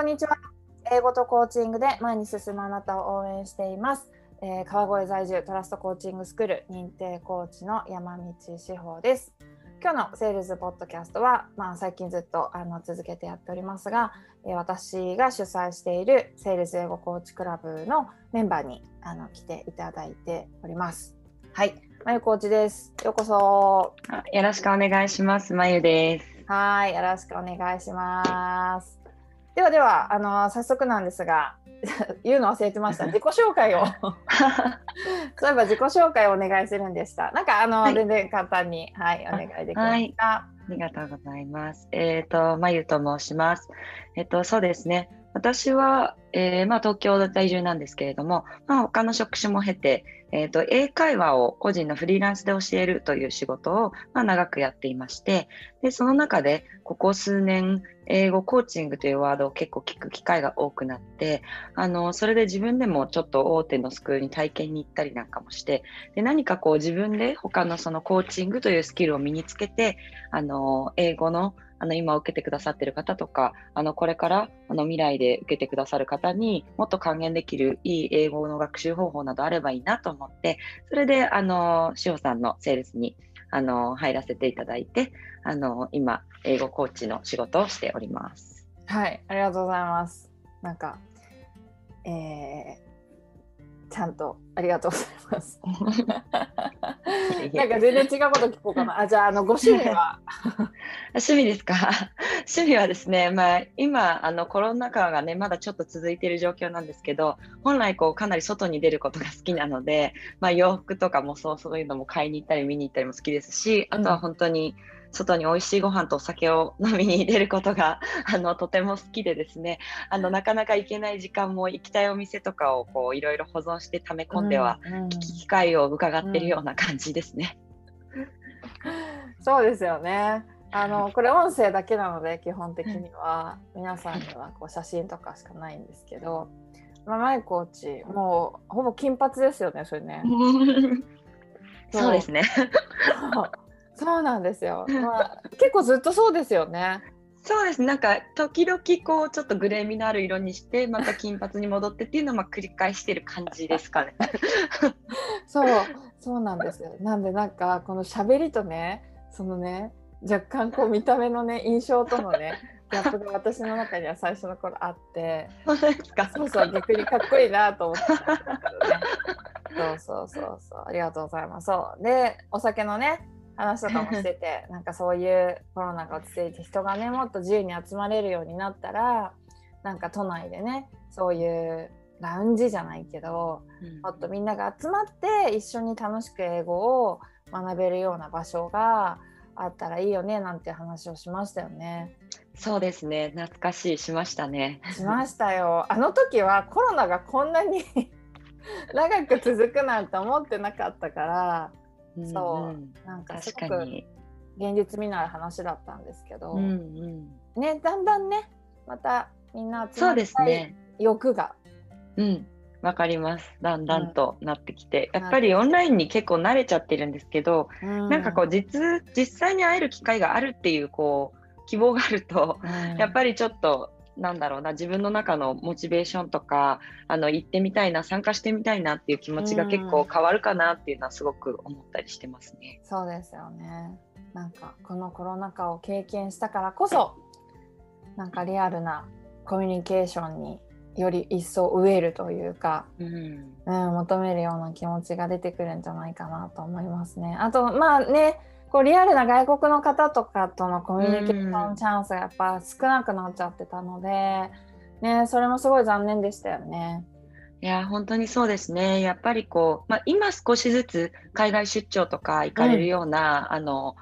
こんにちは。英語とコーチングで前に進むあなたを応援しています。えー川越在住トラストコーチングスクール認定コーチの山道志保です。今日のセールスポッドキャストは、まあ、最近ずっとあの続けてやっておりますが、えー私が主催しているセールス英語コーチクラブのメンバーにあの来ていただいております。はい、まゆコーチです。ようこそ。あよろしくお願いします。まゆです。はい、よろしくお願いします。ではでは、あの早速なんですが、言うの忘れてました。自己紹介を。そういえば自己紹介をお願いするんでした。なんかあの、はい全然簡単に、はい、お願いできますか。ありがとうございます。えっ、と、まゆと申します。えっ、と、そうですね。私は、えーまあ、東京在住なんですけれども、まあ、他の職種も経て、えっ、と、英会話を個人のフリーランスで教えるという仕事を、まあ、長くやっていまして、で、その中で、ここ数年、英語コーチングというワードを結構聞く機会が多くなって、あの、それで自分でもちょっと大手のスクールに体験に行ったりなんかもして、で、何かこう自分で他のそのコーチングというスキルを身につけて、あの、英語の、あの、今受けてくださってる方とか、あの、これから、あの、未来で受けてくださる方にもっと還元できるいい英語の学習方法などあればいいなと思って、それで、あの、しおさんのセールスに、あの、入らせていただいて、あの、今、英語コーチの仕事をしております。はい、ありがとうございます。なんか、えーちゃんとありがとうございます。なんか全然違うこと聞こうかな。あ、じゃあ、あの、ご趣味は？趣味ですか？趣味はですね、まあ、今あのコロナ禍がねまだちょっと続いている状況なんですけど本来こうかなり外に出ることが好きなので、まあ、洋服とかもそうそういうのも買いに行ったり見に行ったりも好きですしあとは本当に外に美味しいご飯とお酒を飲みに出ることが あのとても好きでですねあのなかなか行けない時間も行きたいお店とかをこういろいろ保存して溜め込んでは、うんうん機会を伺っているような感じですね。そうですよね。あのこれ音声だけなので基本的には皆さんにはこう写真とかしかないんですけど、まあ、マイコーチもうほぼ金髪ですよねそれね。そうですね。そうなんですよ。まあ、結構ずっとそうですよね。そうですね。なんか時々こうちょっとグレー味のある色にしてまた金髪に戻ってっていうのをまあ繰り返してる感じですかね。そうそうなんですよ。なんでなんかこの喋りとねそのね若干こう見た目のね印象とのねギャップが私の中には最初の頃あって。そうですか。そうそう、逆にかっこいいなと思ってたんですけどね。そうそうそうそう、ありがとうございます。そう、で、お酒のね、話とかもしてて、なんかそういうコロナが落ち着いて、人がね、もっと自由に集まれるようになったら。なんか都内でね、そういうラウンジじゃないけど、もっとみんなが集まって、一緒に楽しく英語を学べるような場所が。あったらいいよねなんて話をしましたよね。そうですね。懐かしいしましたね。しましたよ。あの時はコロナがこんなに 長く続くなんて思ってなかったから、そうんなんかすごく。現実味のある話だったんですけど、うんうん。ねだんだんねまたみんな集そうでまりたいすね。欲が、うん。わかります。だんだんとなってきて、やっぱりオンラインに結構慣れちゃってるんですけど、なんかこう実実際に会える機会があるっていうこう希望があると、うん、やっぱりちょっとなんだろうな自分の中のモチベーションとかあの行ってみたいな参加してみたいなっていう気持ちが結構変わるかなっていうのはすごく思ったりしてますね。そうですよね。なんかこのコロナ禍を経験したからこそなんかリアルなコミュニケーションにより一層飢えるというか、うん、うん、求めるような気持ちが出てくるんじゃないかなと思いますね。あとまあねこうリアルな外国の方とかとのコミュニケーションチャンスがやっぱ少なくなっちゃってたので、ね、それもすごい残念でしたよね。いや本当にそうですね。やっぱりこう、まあ、今少しずつ海外出張とか行かれるような、あの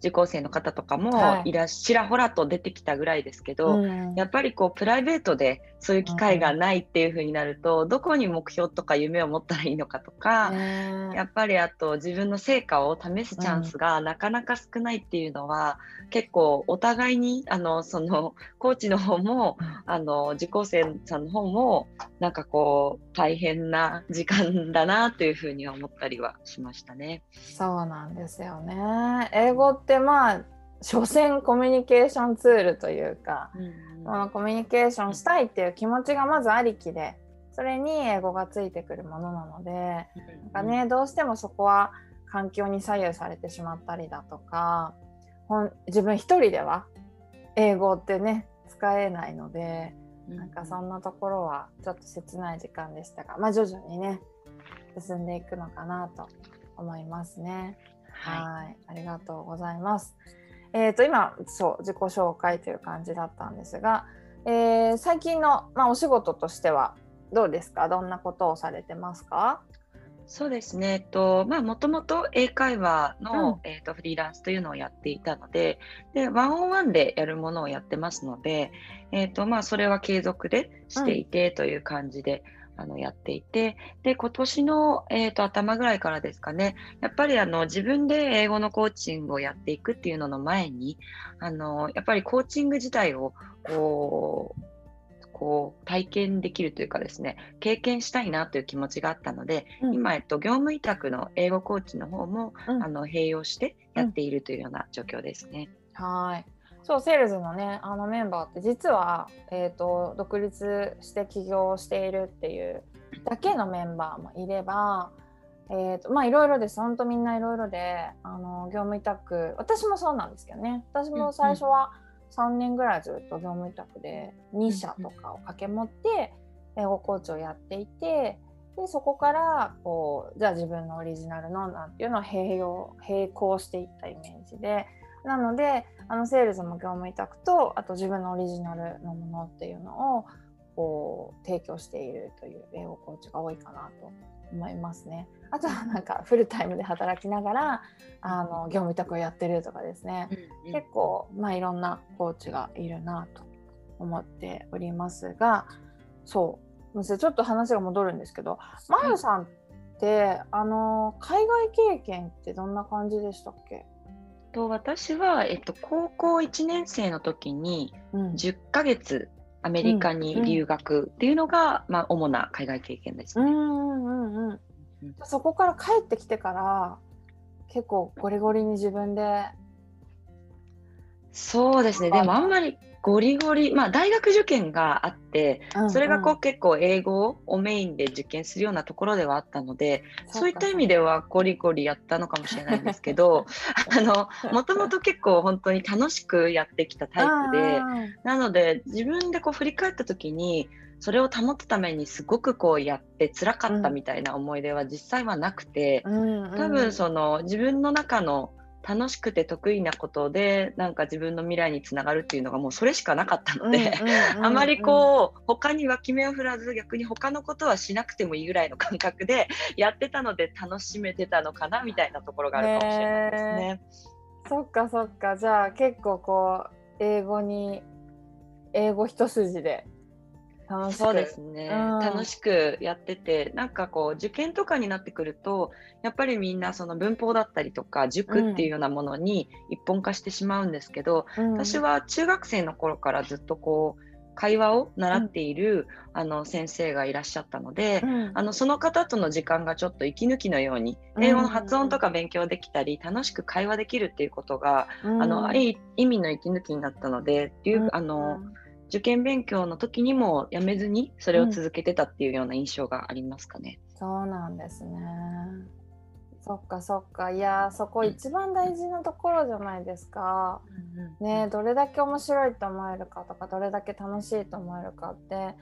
受講生の方とかもはい。いらっしらほらと出てきたぐらいですけど、うん。やっぱりこうプライベートでそういう機会がないっていう風になると、どこに目標とか夢を持ったらいいのかとか、ねやっぱりあと自分の成果を試すチャンスがなかなか少ないっていうのは、結構お互いにあのそのコーチの方もあの受講生さんの方もなんかこう大変な時間だなというふうには思ったりはしましたね。そうなんですよね。英語ってまあ所詮コミュニケーションツールというか、このコミュニケーションしたいっていう気持ちがまずありきでそれに英語がついてくるものなのでなんかねどうしてもそこは環境に左右されてしまったりだとか自分一人では英語ってね使えないのでなんかそんなところはちょっと切ない時間でしたが、まあ、徐々にね進んでいくのかなと思いますね。はい、ありがとうございます。えー、と今そう自己紹介という感じだったんですが、えー、最近の、まあ、お仕事としてはどうですか？どんなことをされてますか？そうですね、えっとまあ、もともと英会話の、うん、えっと、フリーランスというのをやっていたので、でワンオンワンでやるものをやってますので、えっとまあ、それは継続でしていてという感じで、あのやっていてで今年の、えーと、頭ぐらいからですかねやっぱりあの自分で英語のコーチングをやっていくっていうのの前にあのやっぱりコーチング自体をこうこう体験できるというかですね経験したいなという気持ちがあったので、うん、今、えっと、業務委託の英語コーチの方も、うん、あの併用してやっているというような状況ですね。うん、はいそうセールズのねあのメンバーって実は、えーと、独立して起業しているっていうだけのメンバーもいれば、えーとまあいろいろです本当みんないろいろであの業務委託私もそうなんですけどね。私も最初は3年ぐらいずっと業務委託で2社とかを掛け持って英語コーチをやっていてでそこからこうじゃあ自分のオリジナルのなんていうのを併用並行していったイメージでなのであのセールスも業務委託とあと自分のオリジナルのものっていうのをこう提供しているという英語コーチが多いかなと思いますね。あとはなんかフルタイムで働きながらあの業務委託をやってるとかですね、うんうん、結構まあいろんなコーチがいるなと思っておりますがそう。ちょっと話が戻るんですけど、まゆさんってあの海外経験ってどんな感じでしたっけ？と私は、えっと、高校1年生の時に10ヶ月アメリカに留学っていうのが、まあ、主な海外経験ですね。うんうんうんそこから帰ってきてから結構ゴリゴリに自分でそうですね。でもあんまりゴリゴリ、まあ、大学受験があって、うんうん、それがこう結構英語をメインで受験するようなところではあったのでそういった意味ではゴリゴリやったのかもしれないんですけど あのもともと結構本当に楽しくやってきたタイプでなので自分でこう振り返った時にそれを保つためにすごくこうやって辛かったみたいな思い出は実際はなくて、多分その自分の中の楽しくて得意なことでなんか自分の未来につながるっていうのがもうそれしかなかったので、あまりこう他に脇目を振らず逆に他のことはしなくてもいいぐらいの感覚で やってたので楽しめてたのかなみたいなところがあるかもしれないですね。そっかそっかじゃあ結構こう英語に英語一筋で楽しく。そうですね、うん、楽しくやっててなんかこう受験とかになってくるとやっぱりみんなその文法だったりとか塾っていうようなものに一本化してしまうんですけど、うん、私は中学生の頃からずっとこう会話を習っている、うん、あの先生がいらっしゃったので、うん、あのその方との時間がちょっと息抜きのように英語の発音とか勉強できたり、楽しく会話できるっていうことが、あのいい意味の息抜きになったので、あの受験勉強の時にもやめずにそれを続けてたっていうような印象がありますかね。うん、そうなんですね。そっかそっかいやそこ一番大事なところじゃないですか。うん、ねどれだけ面白いと思えるかとかどれだけ楽しいと思えるかって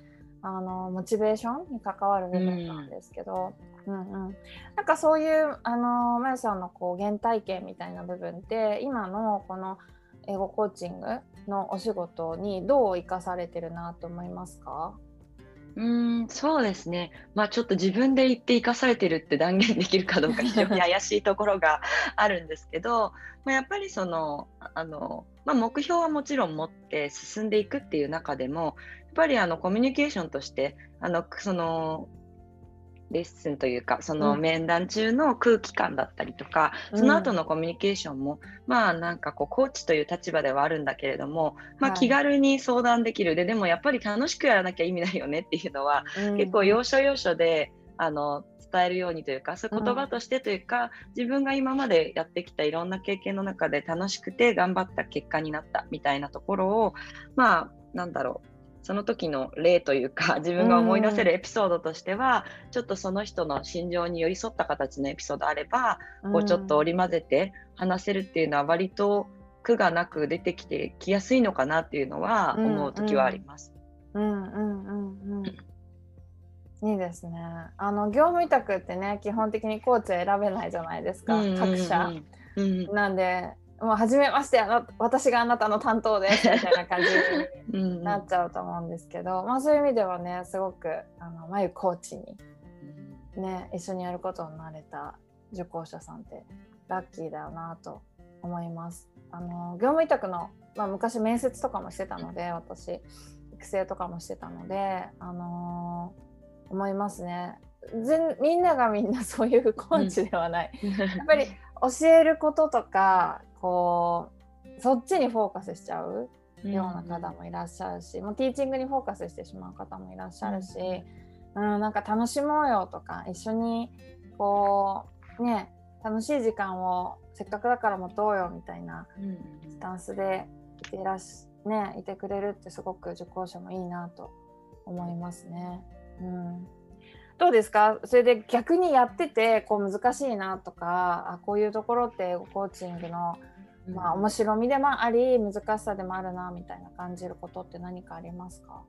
あのモチベーションに関わる部分なんですけど、うん、うん、なんかそういうあのまゆさんのこう原体験みたいな部分って今のこの英語コーチングのお仕事にどう生かされてるなと思いますか？うんそうですね、まあ、ちょっと自分で言って生かされてるって断言できるかどうか非常に怪しいところがあるんですけど、まあ、やっぱりそのあの、まあ、目標はもちろん持って進んでいくっていう中でもやっぱりあのコミュニケーションとしてあのそのレッスンというかその面談中の空気感だったりとか、うん、その後のコミュニケーションも、まあなんかこうコーチという立場ではあるんだけれども、まあ、気軽に相談できる、はい、ででもやっぱり楽しくやらなきゃ意味ないよねっていうのは、うん、結構要所要所であの伝えるようにというかそういう言葉としてというか、うん、自分が今までやってきたいろんな経験の中で楽しくて頑張った結果になったみたいなところをまあなんだろうその時の例というか 自分が思い出せるエピソードとしては、うん、ちょっとその人の心情に寄り添った形のエピソードあれば、うん、こうちょっと織り交ぜて話せるっていうのは割と苦がなく出てきてきやすいのかなっていうのは思う時はあります。うんうんうんうんいいですね。あの業務委託ってね基本的にコーチは選べないじゃないですか、各社。うん、なんでもう初めましてあの私があなたの担当です みたいな感じになっちゃうと思うんですけど、まあ、そういう意味ではねすごくあのまゆコーチに、ね、一緒にやることになれた受講者さんってラッキーだよなと思います。あの業務委託の、まあ、昔面接とかもしてたので私育成とかもしてたので、あのー、思いますね。全みんながみんなそういうコーチではない、うん、やっぱり教えることとかこうそっちにフォーカスしちゃうような方もいらっしゃるし、うん、もうティーチングにフォーカスしてしまう方もいらっしゃるし、うん、うん、なんか楽しもうよとか一緒にこうね楽しい時間をせっかくだから持とうよみたいなスタンスでいていらし、ね、いてくれるってすごく受講者もいいなと思いますね。うん。どうですか？それで逆にやっててこう難しいなとかあこういうところってコーチングの、まあ、面白みでもあり難しさでもあるなみたいな感じることって何かありますか？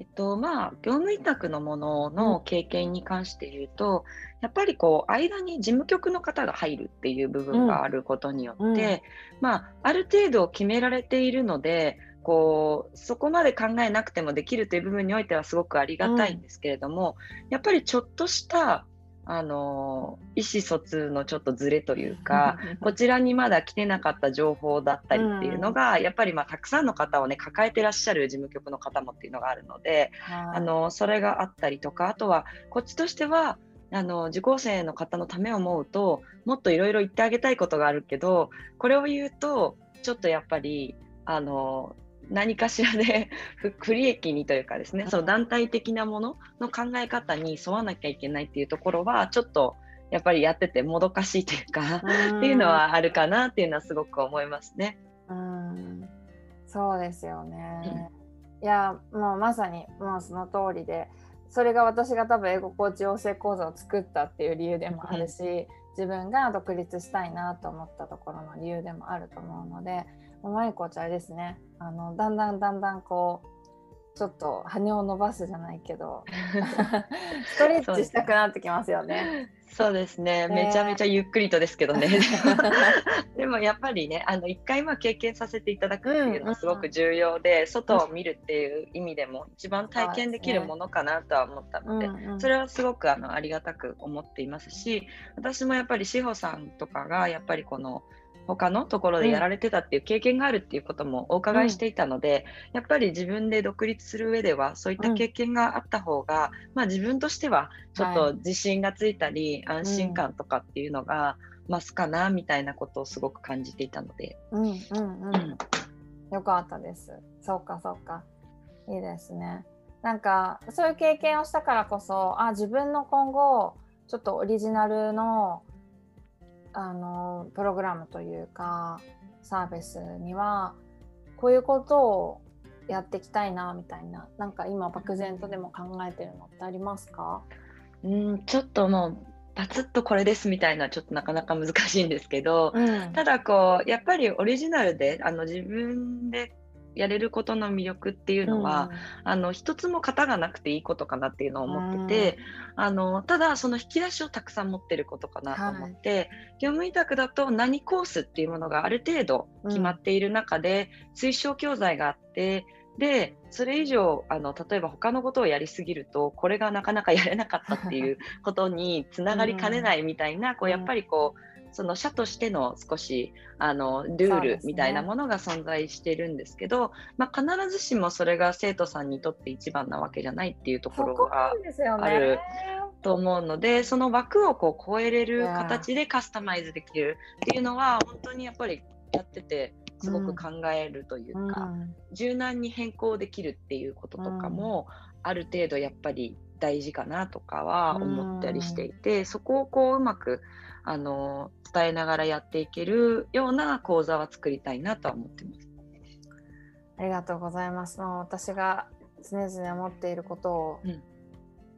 えっとまあ、業務委託のものの経験に関して言うと、うん、やっぱりこう間に事務局の方が入るっていう部分があることによって、うん。うん、まあ、ある程度決められているのでこうそこまで考えなくてもできるという部分においてはすごくありがたいんですけれども、うん、やっぱりちょっとしたあの意思疎通のちょっとずれというか こちらにまだ来てなかった情報だったりっていうのが、うん、やっぱりまあたくさんの方をね抱えてらっしゃる事務局の方もっていうのがあるので、あのそれがあったりとかあとはこっちとしてはあの受講生の方のためを思うともっといろいろ言ってあげたいことがあるけどこれを言うとちょっとやっぱりあの何かしらで 不利益にというかですね、その団体的なものの考え方に沿わなきゃいけないっていうところは、ちょっとやっぱりやっててもどかしいというか、っていうのはあるかなっていうのはすごく思いますね。うん。そうですよね。うん、いや、もうまさにもうその通りで、それが私が多分英語コーチ養成講座を作ったっていう理由でもあるし、自分が独立したいなと思ったところの理由でもあると思うので、マイコちゃんですね。あのだんだんだんだんこうちょっと羽を伸ばすじゃないけど。ストレッチしたくなってきますよね。そうですね、めちゃめちゃゆっくりとですけどね。でもやっぱりね、あの一回まあ経験させていただくっていうのはすごく重要で、うんうん、外を見るっていう意味でも一番体験できるものかなとは思ったので、それはすごくあのありがたく思っていますし、私もやっぱり志保さんとかがやっぱりこの他のところでやられてたっていう経験があるっていうこともお伺いしていたので、うん、やっぱり自分で独立する上ではそういった経験があった方が、うん、まあ、自分としてはちょっと自信がついたり、はい、安心感とかっていうのが増すかなみたいなことをすごく感じていたので。うんうんうん、よかったです。そうかそうか。いいですね。なんかそういう経験をしたからこそあ自分の今後ちょっとオリジナルのあのプログラムというかサービスにはこういうことをやっていきたいなみたいななんか今漠然とでも考えてるのってありますか？うんちょっともうパツッとこれですみたいなちょっとなかなか難しいんですけど、うん、ただこうやっぱりオリジナルであの自分でやれることの魅力っていうのは、うん、あの一つも型がなくていいことかなっていうのを思ってて、うん、あのただその引き出しをたくさん持ってることかなと思って、はい、業務委託だと何コースっていうものがある程度決まっている中で、うん、推奨教材があってでそれ以上あの例えば他のことをやりすぎるとこれがなかなかやれなかったっていうことにつながりかねないみたいな、こうやっぱりこうその社としての少しあのルールみたいなものが存在してるんですけど、ね、まあ、必ずしもそれが生徒さんにとって一番なわけじゃないっていうところがあると思うのでその枠をこう超えれる形でカスタマイズできるっていうのは本当にやっぱりやっててすごく考えるというか、うん、柔軟に変更できるっていうこととかも、ある程度やっぱり大事かなとかは思ったりしていて、そこをこううまくあの伝えながらやっていけるような講座は作りたいなとは思ってます。あありがとうございます。もう私が常々思っていることをうん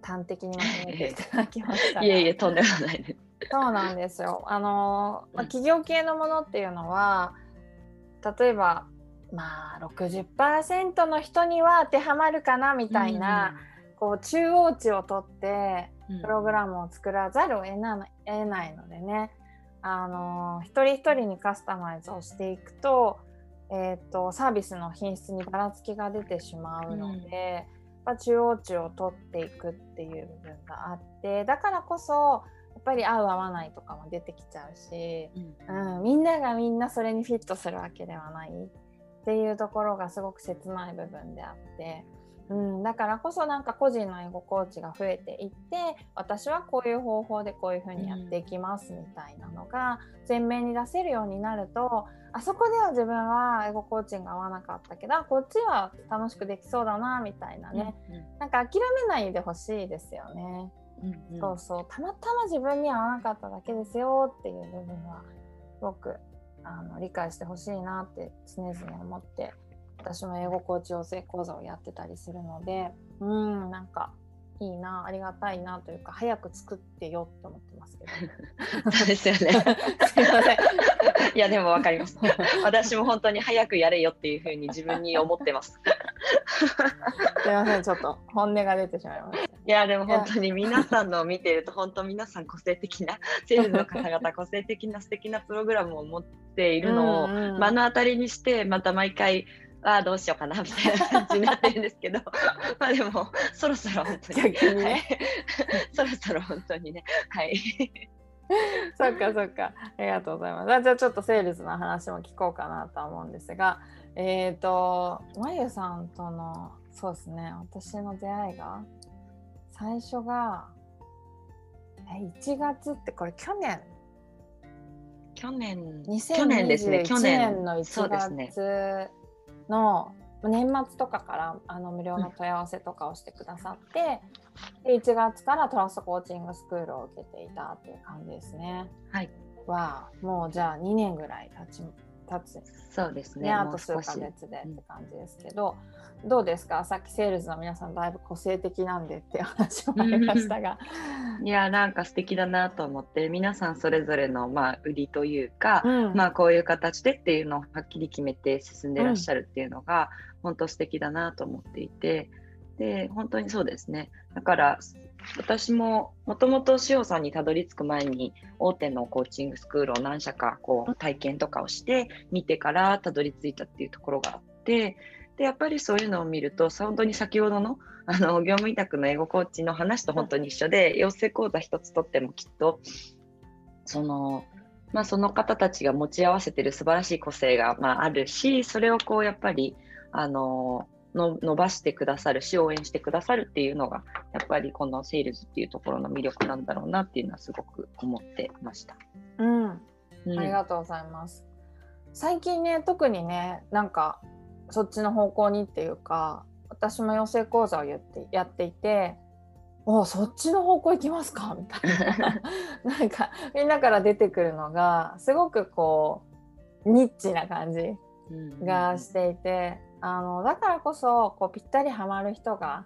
端的にまとめていただきましたが。いえいえとんでもないです。そうなんですよ。あのまあうん企業系のものっていうのは例えばまあ60%の人には当てはまるかなみたいな、こう中央値を取ってうん。プログラムを作らざるを得な得ないのでね、あの一人一人にカスタマイズをしていくと,、えー、とサービスの品質にばらつきが出てしまうので、やっぱ中央値を取っていくっていう部分があってだからこそやっぱり合う合わないとかも出てきちゃうし、うん。うん、みんながみんなそれにフィットするわけではないっていうところがすごく切ない部分であって、うん、だからこそなんか個人の英語コーチが増えていって私はこういう方法でこういうふうにやっていきますみたいなのが前面に出せるようになるとあそこでは自分は英語コーチング合わなかったけどあこっちは楽しくできそうだなみたいなね、なんか諦めないでほしいですよね。うんうん。そうそう。たまたま自分には合わなかっただけですよっていう部分はすごくあの理解してほしいなって常々思って私も英語コーチ養成講座をやってたりするのでうんなんかいいなありがたいなというか早く作ってよって思ってますけどそうですよね。すいませんいやでもわかります。私も本当に早くやれよっていうふうに自分に思ってます。すいませんちょっと本音が出てしまいましたいやでも本当に皆さんのを見てると本当皆さん個性的なセールスの方々個性的な素敵なプログラムを持っているのを目の当たりにしてまた毎回ああどうしようかなみたいな感じになってるんですけど。まあでもそろそろ本当に。逆にね。はい、そろそろ本当にね。はい。そっかそっか。ありがとうございます。あじゃあちょっとセールスの話も聞こうかなとは思うんですが、えっ、と、まゆさんとの、そうですね、私の出会いが、最初が、え、1月ってこれ去年、去年。去2021年ですね。去年。年の1そうですね。月の年末とかからあの無料の問い合わせとかをしてくださって、で1月からトラストコーチングスクールを受けていたっていう感じですね。はい。はもうじゃあ2年ぐらい経ち経つ。そうですね。ねあと数ヶ月でって感じですけど、どうですか？さっきセールスの皆さんだいぶ個性的なんでって話もありましたが。いやなんか素敵だなと思って皆さんそれぞれのまあ売りというか、うん。まあこういう形でっていうのをはっきり決めて進んでらっしゃるっていうのが、本当素敵だなと思っていて。で本当にそうですね。だから私ももともと塩さんにたどり着く前に大手のコーチングスクールを何社かこう体験とかをして見てからたどり着いたっていうところがあってでやっぱりそういうのを見ると本当に先ほどのあの業務委託の英語コーチの話と本当に一緒で養成講座一つとってもきっとそのまあ、その方たちが持ち合わせてる素晴らしい個性が、まあ、あるしそれをこうやっぱりあのの伸ばしてくださるし応援してくださるっていうのがやっぱりこのセールスっていうところの魅力なんだろうなっていうのはすごく思ってました。うんうんありがとうございます。最近ね特にねなんかそっちの方向にっていうか私も養成講座を言ってやっていて「おそっちの方向行きますか?」みたいな なんかみんなから出てくるのがすごくこうニッチな感じうんがしていて、あのだからこそこうぴったりハマる人が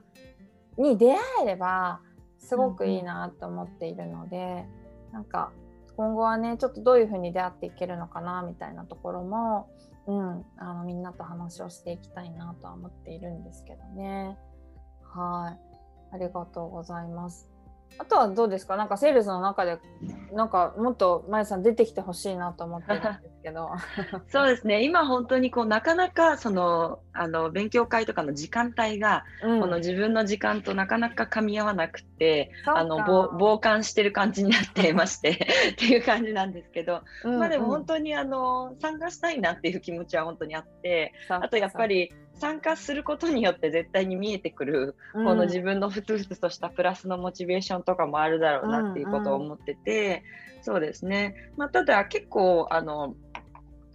に出会えればすごくいいなと思っているので、なんか今後はねちょっとどういうふうに出会っていけるのかなみたいなところも、うん、あのみんなと話をしていきたいなとは思っているんですけどね。はいありがとうございます。あとはどうですか？なんかセールスの中でなんかもっとまゆさん出てきてほしいなと思ってるんですけど。そうですね。今本当にこうなかなかそのあの勉強会とかの時間帯が、うん。この自分の時間となかなか噛み合わなくて、あのぼ傍観してる感じになってまして っていう感じなんですけど、まあでも本当にあの参加したいなっていう気持ちは本当にあって、当あとやっぱり参加することによって絶対に見えてくる、この自分のふつふつとしたプラスのモチベーションとかもあるだろうなっていうことを思ってて、そうですね。まあただ結構あの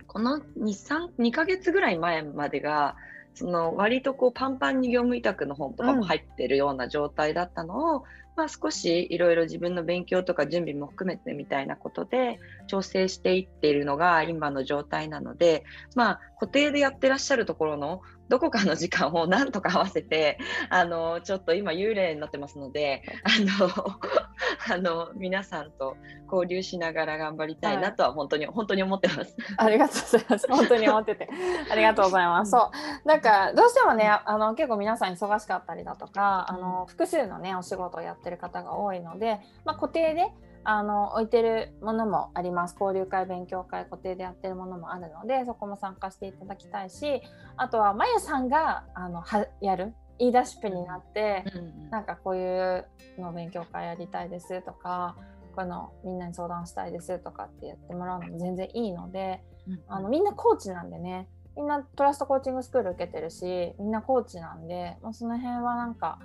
この2、3、2ヶ月ぐらい前までが、その割とこうパンパンに業務委託の本とかも入ってるような状態だったのを、まあ、少しいろいろ自分の勉強とか準備も含めてみたいなことで調整していっているのが今の状態なので、まあ、固定でやってらっしゃるところのどこかの時間をなんとか合わせてあのちょっと今幽霊になってますのであの あの皆さんと交流しながら頑張りたいなとは本当に、はい、本当に思ってます。ありがとうございます。本当に思っててありがとうございます。そうなんかどうしてもねあの結構皆さん忙しかったりだとかあの複数のねお仕事をやってる方が多いので、まあ、固定であの置いてるものもあります。交流会勉強会固定でやってるものもあるのでそこも参加していただきたいしあとはまゆさんがあのはやる言い出しっぺになって、うん、なんかこういうの勉強会やりたいですとかこのみんなに相談したいですとかってやってもらうのも全然いいので、うん、あのみんなコーチなんでねみんなトラストコーチングスクール受けてるしみんなコーチなんで、まあ、その辺はなんか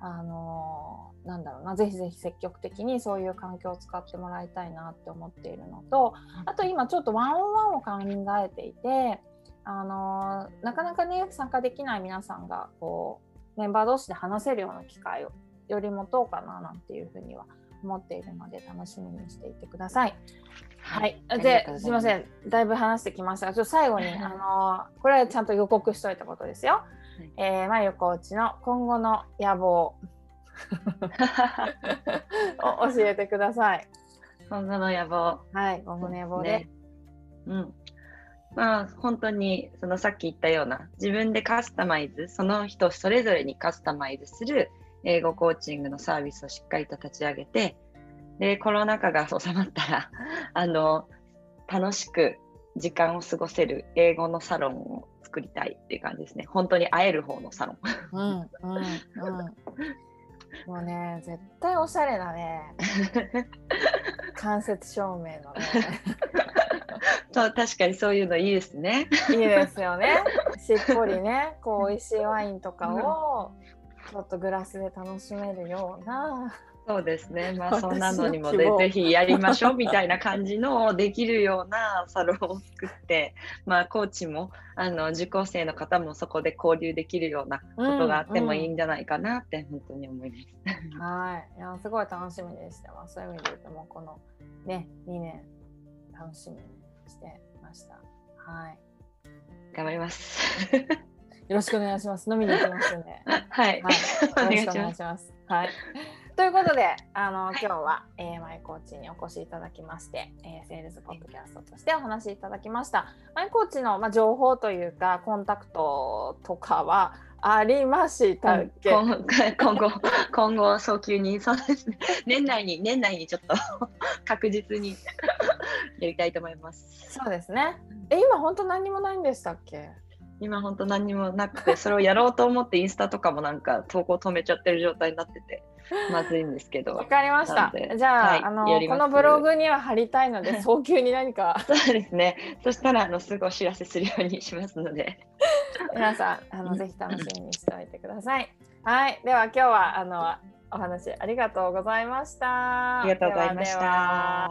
あのー、なんだろうなぜひぜひ積極的にそういう環境を使ってもらいたいなって思っているのとあと今ちょっとワンオンワンを考えていて、あのー、なかなかね参加できない皆さんがこうメンバー同士で話せるような機会をより持とうかななんていうふうには思っているので楽しみにしていてください。はい、ですいませんだいぶ話してきましたがちょっと最後に あのー、これはちゃんと予告しといたことですよ。えー、まゆコーチの今後の野望 を教えてください。今後の野望。はい、今後の野望で。ね、うん。まあ本当にそのさっき言ったような自分でカスタマイズその人それぞれにカスタマイズする英語コーチングのサービスをしっかりと立ち上げてでコロナ禍が 収まったらあの楽しく時間を過ごせる英語のサロンを作りたいっていう感じですね。本当に会える方のサロン。うんうんうん。もうね、絶対おしゃれなね。間接照明のね。そう確かにそういうのいいですね。いいですよね。しっぽりね、こう美味しいワインとかをちょっとグラスで楽しめるような。そうですね。まあそんなのにもぜぜひやりましょうみたいな感じのできるようなサロンを作って、まあコーチもあの受講生の方もそこで交流できるようなことがあってもいいんじゃないかなって本当に思います。うんうん、はい。いやすごい楽しみにしてます。そういう意味で言うともこのね2年楽しみにしてました。はい。頑張ります。よろしくお願いします。飲みに行きますんで。はい。はい、よろしくお願いします。はい。ということで、あの、はい、今日は、えー、マイコーチにお越しいただきまして、えー、セールスポッドキャストとしてお話しいただきました。マイコーチの、まあ、情報というか、コンタクトとかはありましたっけ、今後、今後、早急に、そうですね。年内に、年内にちょっと 確実にやりたいと思います。そうですね。え、今本当何もないんでしたっけ？今本当何にもなくてそれをやろうと思ってインスタとかもなんか投稿止めちゃってる状態になってて まずいんですけど。わかりました。じゃあ、はい、あのこのブログには貼りたいので、早急に何か。そうですね。そしたらあのすぐお知らせするようにしますので。皆さんあのぜひ楽しみにしておいてください。はい、では今日はあのお話ありがとうございました。ありがとうございました。